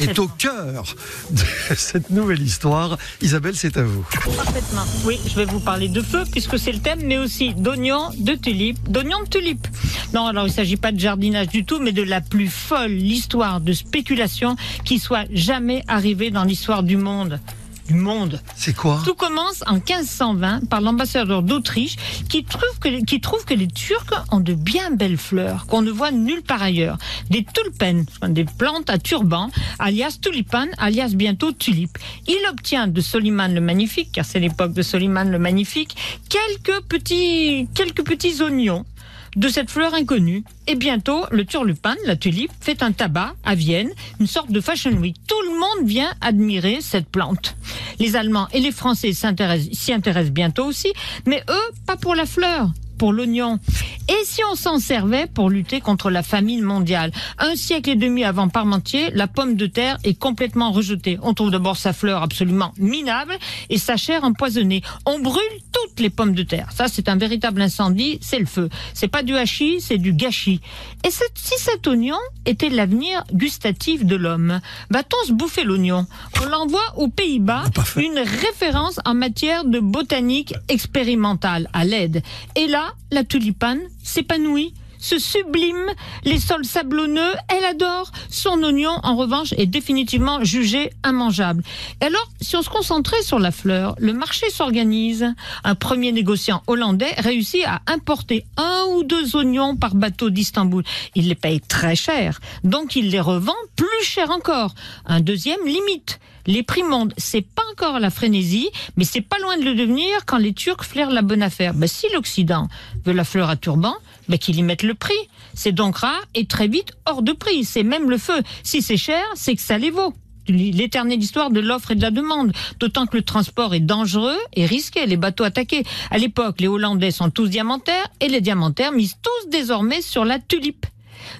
est au cœur de cette nouvelle histoire. Isabelle, c'est à vous. Parfaitement. Oui, je vais vous parler de feu puisque c'est le thème, mais aussi d'oignons, de tulipes, d'oignons de tulipes. Non, alors il ne s'agit pas de jardinage du tout, mais de la plus folle histoire de spéculation qui soit jamais arrivée dans l'histoire du monde. Du monde. C'est quoi Tout commence en 1520 par l'ambassadeur d'Autriche qui trouve, que, qui trouve que les Turcs ont de bien belles fleurs qu'on ne voit nulle part ailleurs. Des tulpens, des plantes à turban, alias tulipan, alias bientôt tulipe. Il obtient de Soliman le Magnifique, car c'est l'époque de Soliman le Magnifique, quelques petits, quelques petits oignons de cette fleur inconnue. Et bientôt, le turlupan, la tulipe, fait un tabac à Vienne, une sorte de fashion week. Tout le monde vient admirer cette plante. Les Allemands et les Français s'y intéressent bientôt aussi, mais eux, pas pour la fleur pour l'oignon. Et si on s'en servait pour lutter contre la famine mondiale? Un siècle et demi avant Parmentier, la pomme de terre est complètement rejetée. On trouve d'abord sa fleur absolument minable et sa chair empoisonnée. On brûle toutes les pommes de terre. Ça, c'est un véritable incendie, c'est le feu. C'est pas du hachis, c'est du gâchis. Et si cet oignon était l'avenir gustatif de l'homme, va-t-on se bouffer l'oignon? On l'envoie aux Pays-Bas, une référence en matière de botanique expérimentale à l'aide. Et là, la tulipane s'épanouit, se sublime, les sols sablonneux, elle adore. Son oignon, en revanche, est définitivement jugé immangeable. Alors, si on se concentrait sur la fleur, le marché s'organise. Un premier négociant hollandais réussit à importer un ou deux oignons par bateau d'Istanbul. Il les paye très cher, donc il les revend plus cher encore. Un deuxième limite. Les prix montent, c'est pas encore la frénésie, mais c'est pas loin de le devenir quand les Turcs flairent la bonne affaire. Ben, si l'Occident veut la fleur à turban, ben, qu'il y mette le prix. C'est donc rare et très vite hors de prix. C'est même le feu. Si c'est cher, c'est que ça les vaut. L'éternelle histoire de l'offre et de la demande. D'autant que le transport est dangereux et risqué, les bateaux attaqués. À l'époque, les Hollandais sont tous diamantaires et les diamantaires misent tous désormais sur la tulipe.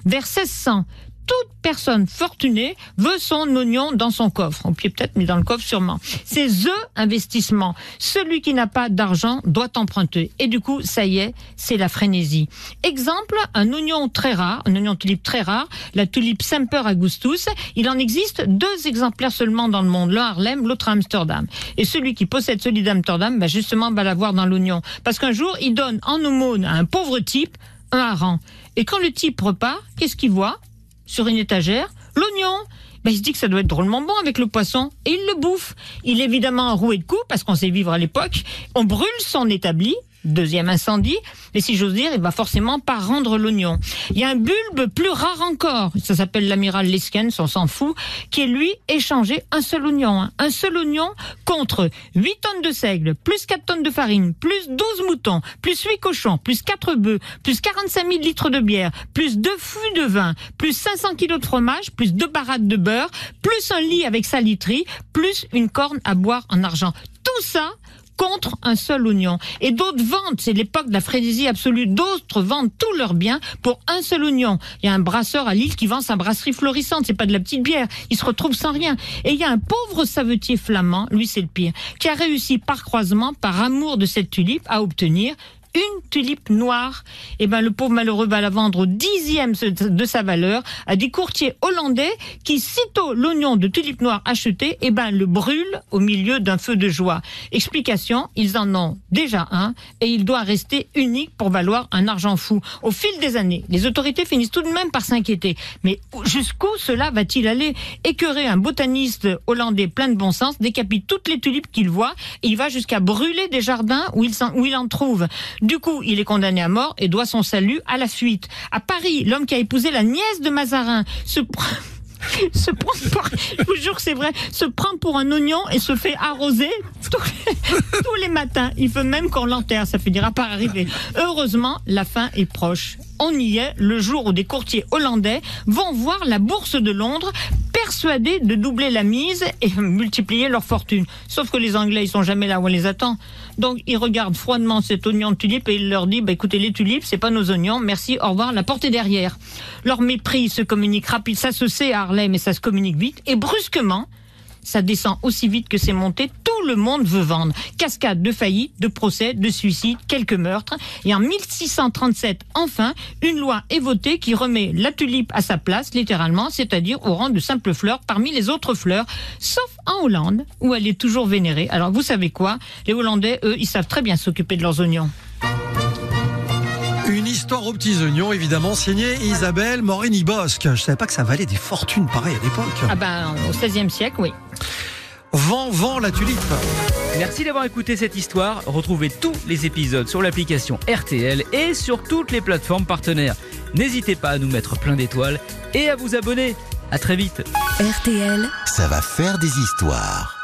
Vers 1600, toute personne fortunée veut son oignon dans son coffre. Au pied peut-être, mais dans le coffre sûrement. C'est THE investissement. Celui qui n'a pas d'argent doit emprunter. Et du coup, ça y est, c'est la frénésie. Exemple, un oignon très rare, un oignon tulipe très rare, la tulipe Semper Augustus. Il en existe deux exemplaires seulement dans le monde, l'un à Harlem, l'autre à Amsterdam. Et celui qui possède celui d'Amsterdam, bah justement, va l'avoir dans l'oignon. Parce qu'un jour, il donne en aumône à un pauvre type un hareng. Et quand le type repart, qu'est-ce qu'il voit? Sur une étagère l'oignon. Ben, il se dit que ça doit être drôlement bon avec le poisson et il le bouffe. Il est évidemment enroué de coups parce qu'on sait vivre à l'époque. On brûle son établi. Deuxième incendie, et si j'ose dire, il va forcément pas rendre l'oignon. Il y a un bulbe plus rare encore, ça s'appelle l'amiral Leskens, on s'en fout, qui est lui échangé un seul oignon, hein. un seul oignon contre 8 tonnes de seigle, plus 4 tonnes de farine, plus 12 moutons, plus 8 cochons, plus 4 bœufs, plus 45 000 litres de bière, plus 2 fûts de vin, plus 500 kilos de fromage, plus 2 barattes de beurre, plus un lit avec sa literie, plus une corne à boire en argent. Tout ça contre un seul oignon. Et d'autres vendent, c'est l'époque de la frénésie absolue, d'autres vendent tous leurs biens pour un seul oignon. Il y a un brasseur à Lille qui vend sa brasserie florissante, c'est pas de la petite bière, il se retrouve sans rien. Et il y a un pauvre savetier flamand, lui c'est le pire, qui a réussi par croisement, par amour de cette tulipe, à obtenir une tulipe noire. Et ben le pauvre malheureux va la vendre au dixième de sa valeur à des courtiers hollandais qui, sitôt l'oignon de tulipe noire acheté, et ben le brûlent au milieu d'un feu de joie. Explication, ils en ont déjà un et il doit rester unique pour valoir un argent fou. Au fil des années, les autorités finissent tout de même par s'inquiéter. Mais jusqu'où cela va-t-il aller? Écœurer un botaniste hollandais plein de bon sens décapite toutes les tulipes qu'il voit et il va jusqu'à brûler des jardins où il en trouve. Du coup, il est condamné à mort et doit son salut à la fuite. À Paris, l'homme qui a épousé la nièce de Mazarin se prend... pour, c'est vrai, se prend pour un oignon et se fait arroser tous les, tous les matins. Il veut même qu'on l'enterre, ça finira par arriver. Heureusement, la fin est proche. On y est le jour où des courtiers hollandais vont voir la bourse de Londres. Persuadés de doubler la mise et multiplier leur fortune. Sauf que les Anglais, ils sont jamais là où on les attend. Donc, ils regardent froidement cet oignon de tulipe et ils leur disent, bah, écoutez, les tulipes, c'est pas nos oignons, merci, au revoir, la porte est derrière. Leur mépris se communique rapide, ça se sait à Harlem et ça se communique vite, et brusquement, ça descend aussi vite que c'est monté. Tout le monde veut vendre. Cascade de faillites, de procès, de suicides, quelques meurtres. Et en 1637, enfin, une loi est votée qui remet la tulipe à sa place, littéralement, c'est-à-dire au rang de simple fleur parmi les autres fleurs, sauf en Hollande, où elle est toujours vénérée. Alors, vous savez quoi? Les Hollandais, eux, ils savent très bien s'occuper de leurs oignons. Une histoire aux petits oignons, évidemment, signée Isabelle Morini-Bosque. Je savais pas que ça valait des fortunes pareilles à l'époque. Ah ben, au XVIe siècle, oui. Vent, vent, la tulipe. Merci d'avoir écouté cette histoire. Retrouvez tous les épisodes sur l'application RTL et sur toutes les plateformes partenaires. N'hésitez pas à nous mettre plein d'étoiles et à vous abonner. À très vite. RTL. Ça va faire des histoires.